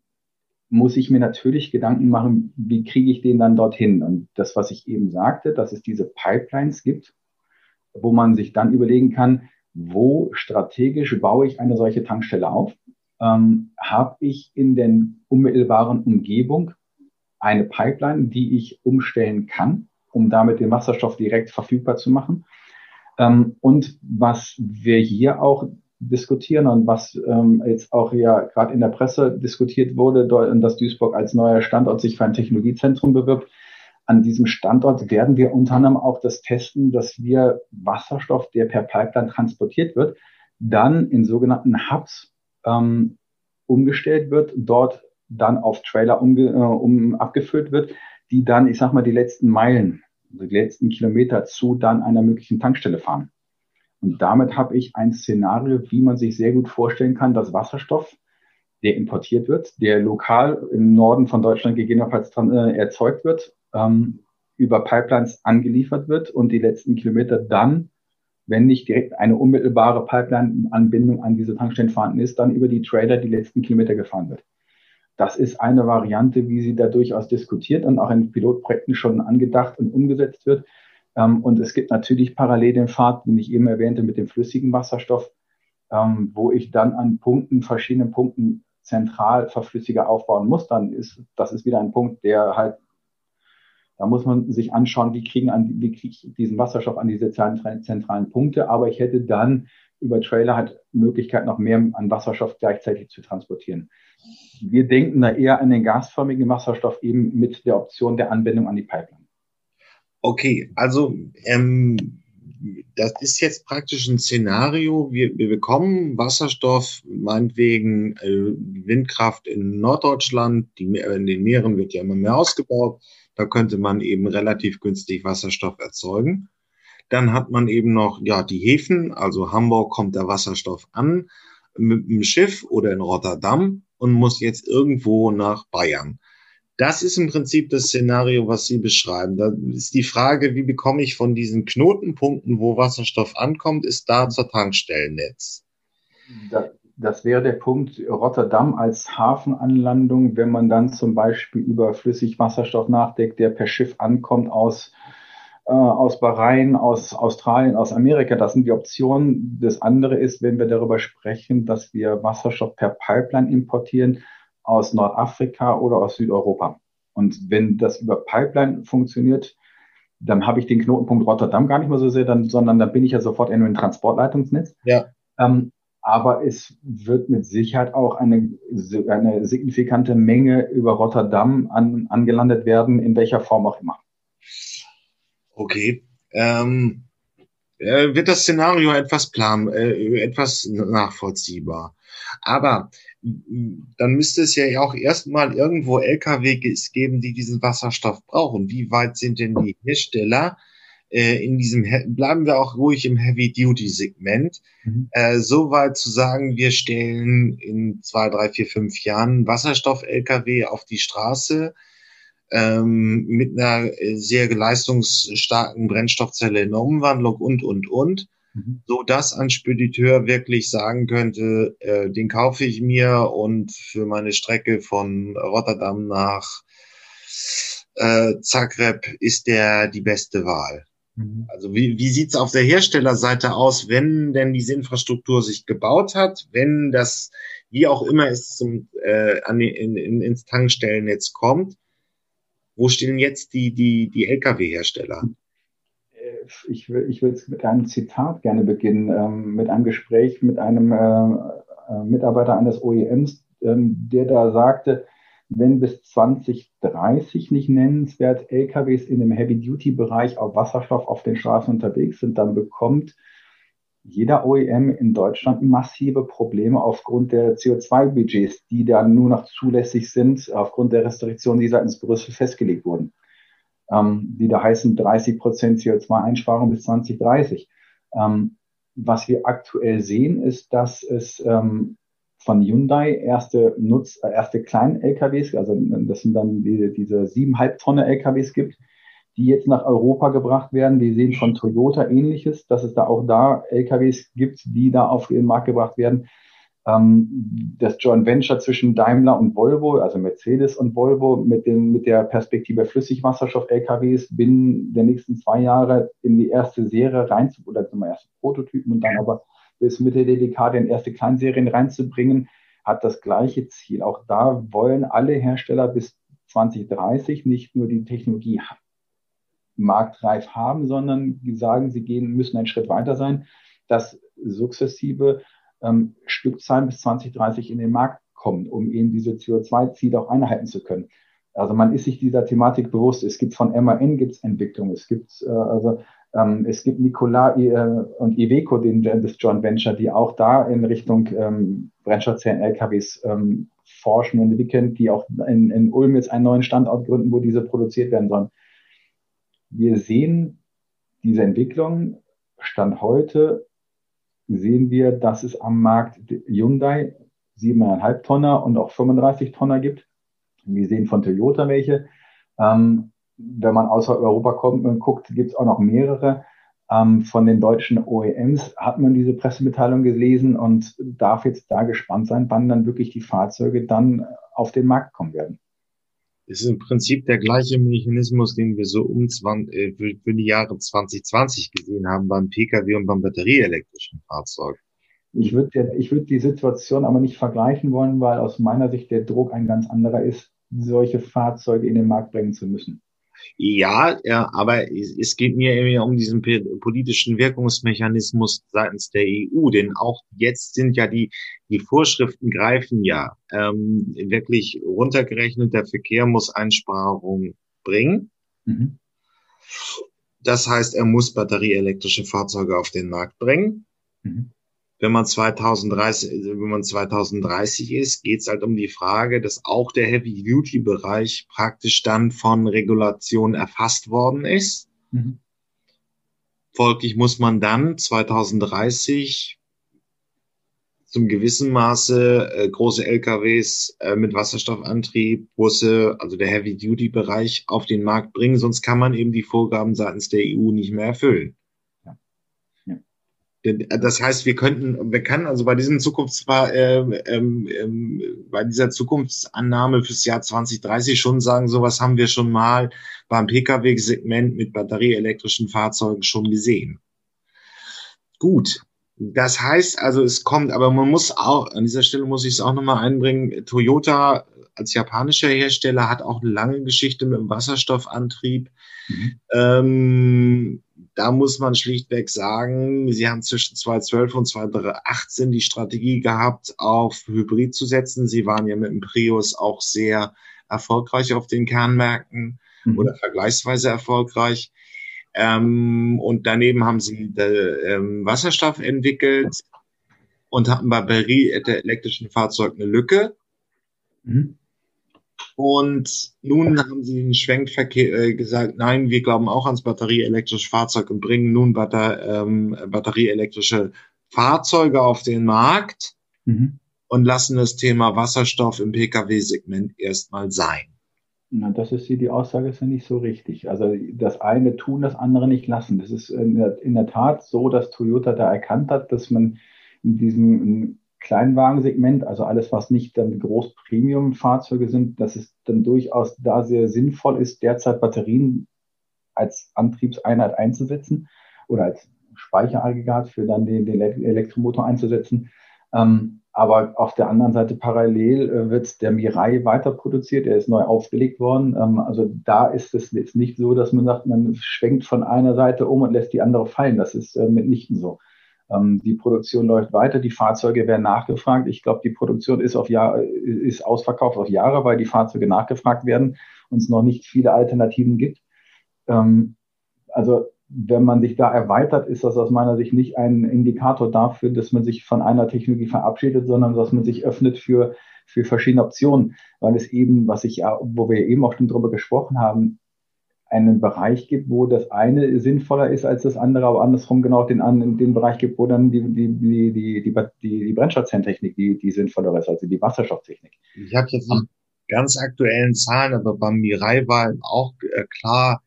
muss ich mir natürlich Gedanken machen, wie kriege ich den dann dorthin? Und das, was ich eben sagte, dass es diese Pipelines gibt, wo man sich dann überlegen kann, wo strategisch baue ich eine solche Tankstelle auf? Ähm, Habe ich in der unmittelbaren Umgebung eine Pipeline, die ich umstellen kann, um damit den Wasserstoff direkt verfügbar zu machen. Ähm, und was wir hier auch diskutieren und was ähm, jetzt auch ja gerade in der Presse diskutiert wurde, dass Duisburg als neuer Standort sich für ein Technologiezentrum bewirbt. An diesem Standort werden wir unter anderem auch das testen, dass wir Wasserstoff, der per Pipeline transportiert wird, dann in sogenannten Hubs ähm, umgestellt wird, dort dann auf Trailer umge, äh, um, abgefüllt wird, die dann, ich sag mal, die letzten Meilen, also die letzten Kilometer zu dann einer möglichen Tankstelle fahren. Und damit habe ich ein Szenario, wie man sich sehr gut vorstellen kann, dass Wasserstoff, der importiert wird, der lokal im Norden von Deutschland gegebenenfalls äh, erzeugt wird, ähm, über Pipelines angeliefert wird und die letzten Kilometer dann, wenn nicht direkt eine unmittelbare Pipeline-Anbindung an diese Tankstellen vorhanden ist, dann über die Trailer die letzten Kilometer gefahren wird. Das ist eine Variante, wie sie da durchaus diskutiert und auch in Pilotprojekten schon angedacht und umgesetzt wird. Ähm, und es gibt natürlich parallel den Pfad, den ich eben erwähnte, mit dem flüssigen Wasserstoff, ähm, wo ich dann an Punkten, verschiedenen Punkten zentral Verflüssiger aufbauen muss. Dann ist, das ist wieder ein Punkt, der halt, da muss man sich anschauen, wie kriegen an, wie kriege ich diesen Wasserstoff an diese zentralen Punkte. Aber ich hätte dann über Trailer halt Möglichkeit, noch mehr an Wasserstoff gleichzeitig zu transportieren. Wir denken da eher an den gasförmigen Wasserstoff eben mit der Option der Anbindung an die Pipeline. Okay, also ähm, das ist jetzt praktisch ein Szenario. Wir, wir bekommen Wasserstoff, meinetwegen äh, Windkraft in Norddeutschland, die, in den Meeren wird ja immer mehr ausgebaut. Da könnte man eben relativ günstig Wasserstoff erzeugen. Dann hat man eben noch ja die Häfen, also Hamburg kommt der Wasserstoff an mit dem Schiff oder in Rotterdam und muss jetzt irgendwo nach Bayern. Das ist im Prinzip das Szenario, was Sie beschreiben. Da ist die Frage, wie bekomme ich von diesen Knotenpunkten, wo Wasserstoff ankommt, ist da zur Tankstellennetz? Das wäre der Punkt Rotterdam als Hafenanlandung, wenn man dann zum Beispiel über Flüssigwasserstoff nachdenkt, der per Schiff ankommt aus äh, aus Bahrain, aus Australien, aus Amerika. Das sind die Optionen. Das andere ist, wenn wir darüber sprechen, dass wir Wasserstoff per Pipeline importieren aus Nordafrika oder aus Südeuropa. Und wenn das über Pipeline funktioniert, dann habe ich den Knotenpunkt Rotterdam gar nicht mehr so sehr, dann, sondern dann bin ich ja sofort in einem Transportleitungsnetz. Ja. Ähm, aber es wird mit Sicherheit auch eine, eine signifikante Menge über Rotterdam an, angelandet werden, in welcher Form auch immer. Okay. Ähm, äh, wird das Szenario etwas plan, äh, etwas nachvollziehbar. Aber dann müsste es ja auch erstmal irgendwo LKW geben, die diesen Wasserstoff brauchen. Wie weit sind denn die Hersteller äh, in diesem, bleiben wir auch ruhig im Heavy-Duty-Segment, mhm. äh, so weit zu sagen, wir stellen in zwei, drei, vier, fünf Jahren Wasserstoff-LKW auf die Straße, ähm, mit einer äh, sehr leistungsstarken Brennstoffzelle in der Umwandlung und, und, und, mhm. so dass ein Spediteur wirklich sagen könnte, äh, den kaufe ich mir und für meine Strecke von Rotterdam nach äh, Zagreb ist der die beste Wahl. Mhm. Also wie, wie sieht's auf der Herstellerseite aus, wenn denn diese Infrastruktur sich gebaut hat, wenn das, wie auch immer es zum, äh, an, in, in, ins Tankstellennetz kommt, wo stehen jetzt die, die, die Lkw-Hersteller? Äh, ich will, ich will jetzt mit einem Zitat gerne beginnen, ähm, mit einem Gespräch mit einem äh, äh Mitarbeiter eines OEMs, ähm, der da sagte, wenn bis 2030 nicht nennenswert LKWs in dem Heavy-Duty-Bereich auf Wasserstoff auf den Straßen unterwegs sind, dann bekommt jeder OEM in Deutschland massive Probleme aufgrund der CO2-Budgets, die dann nur noch zulässig sind, aufgrund der Restriktionen, die seitens Brüssel festgelegt wurden. Ähm, die da heißen 30 Prozent CO2-Einsparung bis 2030. Ähm, was wir aktuell sehen, ist, dass es ähm, von Hyundai erste Nutz, erste kleinen LKWs, also das sind dann die, diese siebeneinhalb Tonne LKWs gibt, die jetzt nach Europa gebracht werden. Wir sehen von Toyota ähnliches, dass es da auch da LKWs gibt, die da auf den Markt gebracht werden. Ähm, das Joint Venture zwischen Daimler und Volvo, also Mercedes und Volvo, mit, dem, mit der Perspektive Flüssigwasserstoff-LKWs binnen der nächsten zwei Jahre in die erste Serie rein, oder zum ersten Prototypen und dann aber bis Mitte der Dekade in erste Kleinserien reinzubringen, hat das gleiche Ziel. Auch da wollen alle Hersteller bis 2030 nicht nur die Technologie marktreif haben, sondern sagen, sie gehen, müssen einen Schritt weiter sein, dass sukzessive ähm, Stückzahlen bis 2030 in den Markt kommen, um eben diese CO2-Ziele auch einhalten zu können. Also man ist sich dieser Thematik bewusst. Es gibt von MAN gibt's Entwicklung. Es gibt äh, also ähm, es gibt Nikola äh, und Iveco, den das Joint Venture, die auch da in Richtung ähm, Brennstoffzellen LKWs ähm, forschen und entwickeln, die auch in, in Ulm jetzt einen neuen Standort gründen, wo diese produziert werden sollen wir sehen diese Entwicklung. Stand heute sehen wir, dass es am Markt Hyundai 7,5 Tonner und auch 35 Tonner gibt. Wir sehen von Toyota welche. Ähm, wenn man außer Europa kommt und guckt, gibt es auch noch mehrere. Ähm, von den deutschen OEMs hat man diese Pressemitteilung gelesen und darf jetzt da gespannt sein, wann dann wirklich die Fahrzeuge dann auf den Markt kommen werden ist im Prinzip der gleiche Mechanismus, den wir so um 20, äh, für, für die Jahre 2020 gesehen haben beim Pkw und beim batterieelektrischen Fahrzeug. Ich würde ich würd die Situation aber nicht vergleichen wollen, weil aus meiner Sicht der Druck ein ganz anderer ist, solche Fahrzeuge in den Markt bringen zu müssen. Ja, ja, aber es geht mir eher um diesen politischen Wirkungsmechanismus seitens der EU, denn auch jetzt sind ja die, die Vorschriften greifen ja ähm, wirklich runtergerechnet, der Verkehr muss Einsparungen bringen. Mhm. Das heißt, er muss batterieelektrische Fahrzeuge auf den Markt bringen. Mhm wenn man 2030, wenn man 2030 ist, geht es halt um die Frage, dass auch der Heavy-Duty-Bereich praktisch dann von Regulation erfasst worden ist. Mhm. Folglich muss man dann 2030 zum gewissen Maße äh, große LKWs äh, mit Wasserstoffantrieb, Busse, also der Heavy-Duty-Bereich auf den Markt bringen, sonst kann man eben die Vorgaben seitens der EU nicht mehr erfüllen. Das heißt, wir könnten, wir können also bei diesem Zukunfts, äh, ähm, ähm, bei dieser Zukunftsannahme fürs Jahr 2030 schon sagen, sowas haben wir schon mal beim Pkw-Segment mit batterieelektrischen Fahrzeugen schon gesehen. Gut. Das heißt also, es kommt, aber man muss auch, an dieser Stelle muss ich es auch nochmal einbringen, Toyota als japanischer Hersteller hat auch eine lange Geschichte mit dem Wasserstoffantrieb. Mhm. Ähm, da muss man schlichtweg sagen, sie haben zwischen 2012 und 2018 die Strategie gehabt, auf Hybrid zu setzen. Sie waren ja mit dem Prius auch sehr erfolgreich auf den Kernmärkten mhm. oder vergleichsweise erfolgreich. Ähm, und daneben haben sie de, ähm, Wasserstoff entwickelt und hatten bei batterieelektrischen Fahrzeugen eine Lücke. Mhm. Und nun haben sie den Schwenkverkehr äh, gesagt, nein, wir glauben auch ans batterieelektrische Fahrzeug und bringen nun batter, ähm, batterieelektrische Fahrzeuge auf den Markt mhm. und lassen das Thema Wasserstoff im Pkw-Segment erstmal sein. Na, das ist die Aussage ist ja nicht so richtig. Also das eine tun, das andere nicht lassen. Das ist in der, in der Tat so, dass Toyota da erkannt hat, dass man in diesem Kleinwagensegment, also alles, was nicht dann Groß-Premium-Fahrzeuge sind, dass es dann durchaus da sehr sinnvoll ist, derzeit Batterien als Antriebseinheit einzusetzen oder als Speicheraggregat für dann den, den Elektromotor einzusetzen. Ähm, aber auf der anderen Seite parallel äh, wird der Mirai weiter produziert, er ist neu aufgelegt worden. Ähm, also da ist es jetzt nicht so, dass man sagt, man schwenkt von einer Seite um und lässt die andere fallen. Das ist äh, mitnichten so. Ähm, die Produktion läuft weiter, die Fahrzeuge werden nachgefragt. Ich glaube, die Produktion ist auf Jahr, ist ausverkauft auf Jahre, weil die Fahrzeuge nachgefragt werden und es noch nicht viele Alternativen gibt. Ähm, also wenn man sich da erweitert, ist das aus meiner Sicht nicht ein Indikator dafür, dass man sich von einer Technologie verabschiedet, sondern dass man sich öffnet für, für verschiedene Optionen, weil es eben, was ich ja, wo wir eben auch schon drüber gesprochen haben, einen Bereich gibt, wo das eine sinnvoller ist als das andere, aber andersrum genau den, den Bereich gibt, wo dann die, die, die, die, die, die, die Brennstoffzellentechnik die, die sinnvoller ist, also die Wasserstofftechnik. Ich habe jetzt nicht ganz aktuellen Zahlen, aber beim Mirai war auch äh, klar,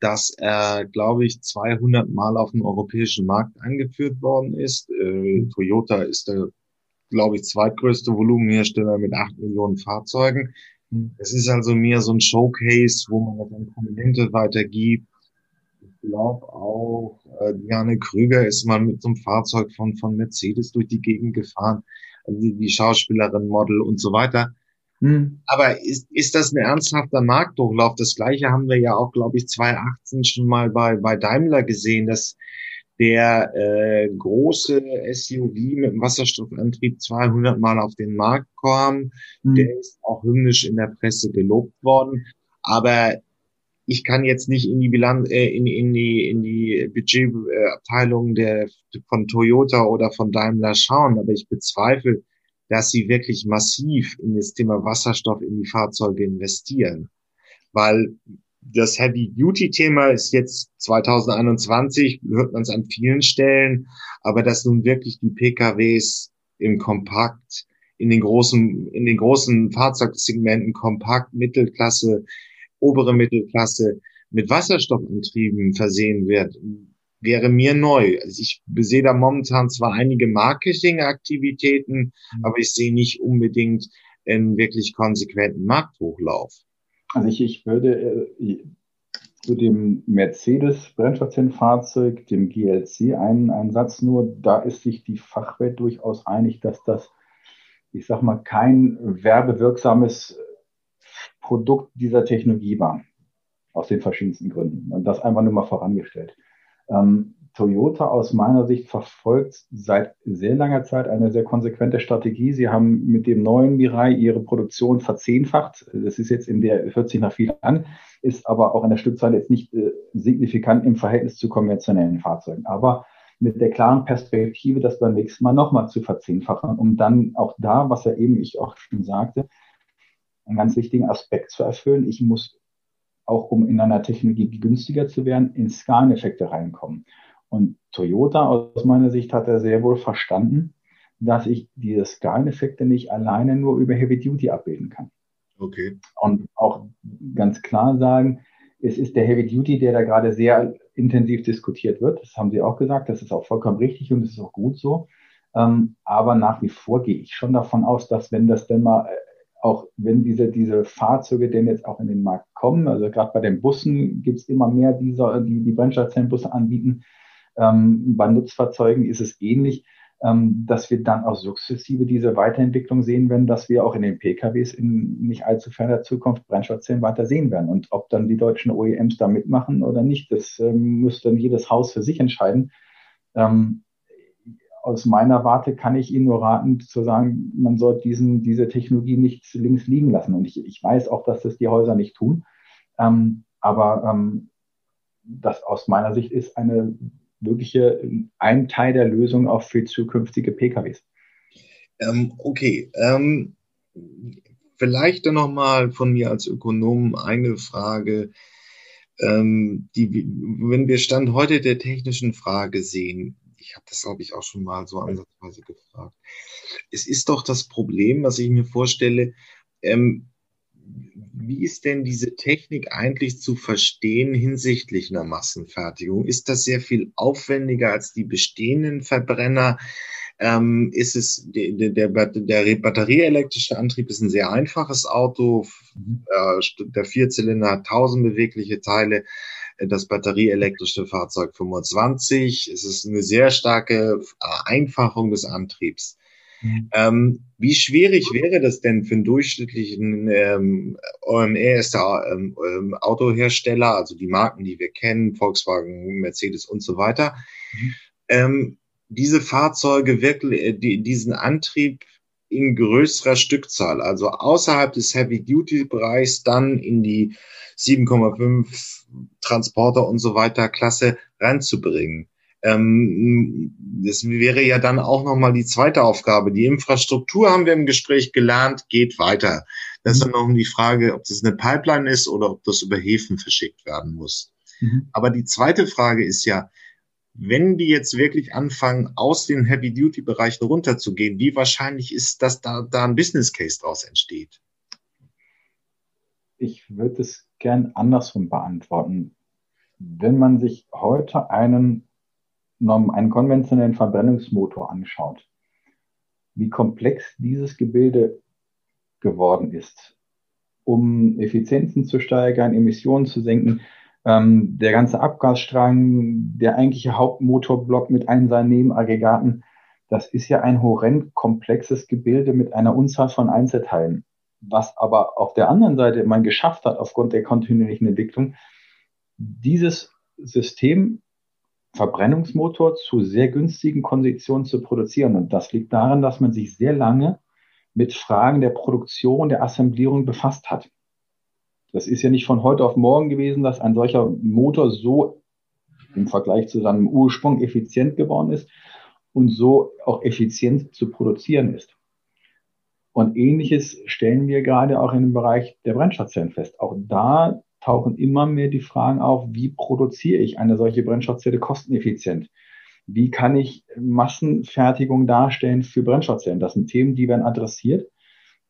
dass er, glaube ich, 200 Mal auf dem europäischen Markt angeführt worden ist. Äh, Toyota ist der, glaube ich, zweitgrößte Volumenhersteller mit acht Millionen Fahrzeugen. Hm. Es ist also mehr so ein Showcase, wo man dann Komponente weitergibt. Ich glaube auch, äh, Diane Krüger ist mal mit so einem Fahrzeug von, von Mercedes durch die Gegend gefahren. Also die, die Schauspielerin, Model und so weiter. Hm. Aber ist, ist das ein ernsthafter Marktdurchlauf? Das gleiche haben wir ja auch, glaube ich, 2018 schon mal bei, bei Daimler gesehen, dass der äh, große SUV mit dem Wasserstoffantrieb 200 Mal auf den Markt kam. Hm. Der ist auch hymnisch in der Presse gelobt worden. Aber ich kann jetzt nicht in die Bilanz, äh, in, in die, in die Budgetabteilung der, von Toyota oder von Daimler schauen, aber ich bezweifle, dass sie wirklich massiv in das Thema Wasserstoff in die Fahrzeuge investieren. Weil das Heavy-Duty-Thema ist jetzt 2021, hört man es an vielen Stellen, aber dass nun wirklich die PKWs im Kompakt, in den großen, in den großen Fahrzeugsegmenten Kompakt, Mittelklasse, obere Mittelklasse mit Wasserstoffantrieben versehen wird, wäre mir neu. Also ich sehe da momentan zwar einige Marketingaktivitäten, mhm. aber ich sehe nicht unbedingt einen wirklich konsequenten Markthochlauf. Also ich, ich würde äh, zu dem Mercedes Brennstoffzellenfahrzeug, dem GLC, einen, einen Satz nur, da ist sich die Fachwelt durchaus einig, dass das, ich sag mal, kein werbewirksames Produkt dieser Technologie war. Aus den verschiedensten Gründen. Und das einfach nur mal vorangestellt. Ähm, Toyota aus meiner Sicht verfolgt seit sehr langer Zeit eine sehr konsequente Strategie. Sie haben mit dem neuen Mirai ihre Produktion verzehnfacht. Das ist jetzt in der, hört sich nach viel an, ist aber auch in der Stückzahl jetzt nicht äh, signifikant im Verhältnis zu konventionellen Fahrzeugen. Aber mit der klaren Perspektive, das beim nächsten Mal nochmal zu verzehnfachen, um dann auch da, was ja eben ich auch schon sagte, einen ganz wichtigen Aspekt zu erfüllen. Ich muss auch um in einer Technologie günstiger zu werden, in Skaleneffekte reinkommen. Und Toyota aus meiner Sicht hat er sehr wohl verstanden, dass ich diese Skaleneffekte nicht alleine nur über Heavy Duty abbilden kann. Okay. Und auch ganz klar sagen, es ist der Heavy Duty, der da gerade sehr intensiv diskutiert wird. Das haben Sie auch gesagt. Das ist auch vollkommen richtig und es ist auch gut so. Ähm, aber nach wie vor gehe ich schon davon aus, dass wenn das denn mal auch wenn diese, diese Fahrzeuge denn jetzt auch in den Markt kommen, also gerade bei den Bussen gibt es immer mehr dieser, die die Brennstoffzellenbusse anbieten. Ähm, bei Nutzfahrzeugen ist es ähnlich, ähm, dass wir dann auch sukzessive diese Weiterentwicklung sehen werden, dass wir auch in den PKWs in nicht allzu ferner Zukunft Brennstoffzellen weiter sehen werden. Und ob dann die deutschen OEMs da mitmachen oder nicht, das ähm, müsste dann jedes Haus für sich entscheiden. Ähm, aus meiner Warte kann ich Ihnen nur raten, zu sagen, man sollte diesen, diese Technologie nicht links liegen lassen. Und ich, ich weiß auch, dass das die Häuser nicht tun. Ähm, aber ähm, das aus meiner Sicht ist eine wirkliche, ein Teil der Lösung auch für zukünftige PKWs. Ähm, okay. Ähm, vielleicht dann nochmal von mir als Ökonom eine Frage. Ähm, die, wenn wir Stand heute der technischen Frage sehen, ich habe das, glaube ich, auch schon mal so ansatzweise gefragt. Es ist doch das Problem, was ich mir vorstelle, ähm, wie ist denn diese Technik eigentlich zu verstehen hinsichtlich einer Massenfertigung? Ist das sehr viel aufwendiger als die bestehenden Verbrenner? Ähm, ist es der, der, der batterieelektrische Antrieb ist ein sehr einfaches Auto. Mhm. Äh, der Vierzylinder hat 1000 bewegliche Teile das batterieelektrische Fahrzeug 25. Es ist eine sehr starke Einfachung des Antriebs. Mhm. Ähm, wie schwierig wäre das denn für einen durchschnittlichen ähm, OMR ist der ähm, ähm, Autohersteller, also die Marken, die wir kennen, Volkswagen, Mercedes und so weiter, mhm. ähm, diese Fahrzeuge wirklich, äh, die, diesen Antrieb in größerer Stückzahl, also außerhalb des Heavy-Duty-Bereichs, dann in die 7,5 Transporter und so weiter Klasse reinzubringen. Ähm, das wäre ja dann auch nochmal die zweite Aufgabe. Die Infrastruktur haben wir im Gespräch gelernt, geht weiter. Das ist dann noch die Frage, ob das eine Pipeline ist oder ob das über Häfen verschickt werden muss. Mhm. Aber die zweite Frage ist ja, wenn die jetzt wirklich anfangen, aus den Heavy-Duty-Bereichen runterzugehen, wie wahrscheinlich ist, dass da, da ein Business Case draus entsteht? Ich würde es gern andersrum beantworten. Wenn man sich heute einen, einen konventionellen Verbrennungsmotor anschaut, wie komplex dieses Gebilde geworden ist, um Effizienzen zu steigern, Emissionen zu senken, ähm, der ganze Abgasstrang, der eigentliche Hauptmotorblock mit allen seinen Nebenaggregaten, das ist ja ein horrend komplexes Gebilde mit einer Unzahl von Einzelteilen. Was aber auf der anderen Seite man geschafft hat, aufgrund der kontinuierlichen Entwicklung, dieses System Verbrennungsmotor zu sehr günstigen Konditionen zu produzieren. Und das liegt daran, dass man sich sehr lange mit Fragen der Produktion, der Assemblierung befasst hat. Das ist ja nicht von heute auf morgen gewesen, dass ein solcher Motor so im Vergleich zu seinem Ursprung effizient geworden ist und so auch effizient zu produzieren ist. Und ähnliches stellen wir gerade auch dem Bereich der Brennstoffzellen fest. Auch da tauchen immer mehr die Fragen auf, wie produziere ich eine solche Brennstoffzelle kosteneffizient? Wie kann ich Massenfertigung darstellen für Brennstoffzellen? Das sind Themen, die werden adressiert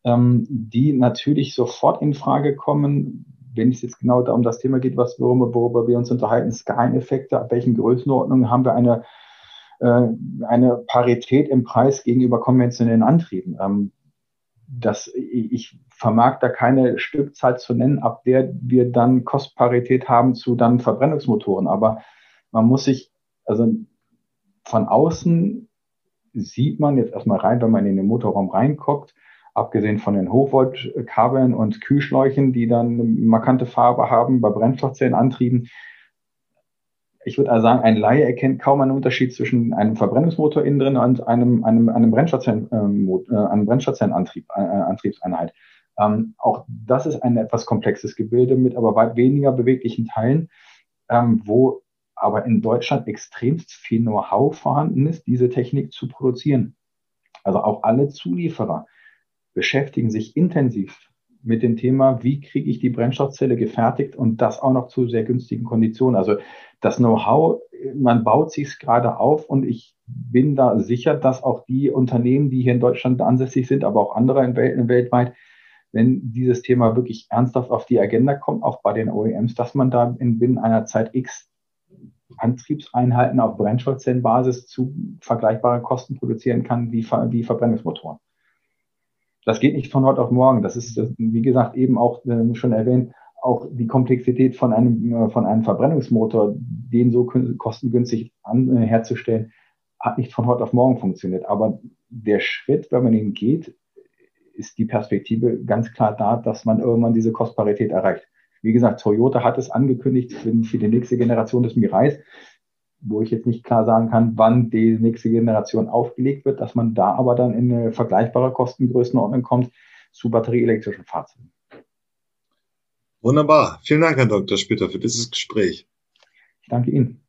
ähm, die natürlich sofort in Frage kommen, wenn es jetzt genau um das Thema geht, was worüber, worüber wir uns unterhalten, Skaleneffekte, ab welchen Größenordnungen haben wir eine, äh, eine Parität im Preis gegenüber konventionellen Antrieben. Ähm, das, ich vermag da keine Stückzahl zu nennen, ab der wir dann Kostparität haben zu dann Verbrennungsmotoren. Aber man muss sich, also von außen sieht man jetzt erstmal rein, wenn man in den Motorraum reinguckt, abgesehen von den Hochvoltkabeln und Kühlschläuchen, die dann eine markante Farbe haben, bei Brennstoffzellenantrieben. Ich würde also sagen, ein Laie erkennt kaum einen Unterschied zwischen einem Verbrennungsmotor innen drin und einem, einem, einem, Brennstoffzellen, äh, einem Brennstoffzellenantrieb, äh, Antriebseinheit. Ähm, auch das ist ein etwas komplexes Gebilde mit aber weit weniger beweglichen Teilen, ähm, wo aber in Deutschland extremst viel Know-how vorhanden ist, diese Technik zu produzieren. Also auch alle Zulieferer beschäftigen sich intensiv mit dem Thema, wie kriege ich die Brennstoffzelle gefertigt und das auch noch zu sehr günstigen Konditionen. Also das Know-how, man baut sich gerade auf und ich bin da sicher, dass auch die Unternehmen, die hier in Deutschland ansässig sind, aber auch andere in Welt, in weltweit, wenn dieses Thema wirklich ernsthaft auf die Agenda kommt, auch bei den OEMs, dass man da in binnen einer Zeit X Antriebseinheiten auf Brennstoffzellenbasis zu vergleichbaren Kosten produzieren kann wie, wie Verbrennungsmotoren das geht nicht von heute auf morgen. Das ist, wie gesagt, eben auch äh, schon erwähnt, auch die Komplexität von einem, äh, von einem Verbrennungsmotor, den so kostengünstig an, äh, herzustellen, hat nicht von heute auf morgen funktioniert. Aber der Schritt, wenn man ihn geht, ist die Perspektive ganz klar da, dass man irgendwann diese Kostparität erreicht. Wie gesagt, Toyota hat es angekündigt für die nächste Generation des Mirais wo ich jetzt nicht klar sagen kann, wann die nächste Generation aufgelegt wird, dass man da aber dann in eine vergleichbare Kostengrößenordnung kommt zu batterieelektrischen Fahrzeugen. Wunderbar. Vielen Dank, Herr Dr. Spitter, für dieses Gespräch. Ich danke Ihnen.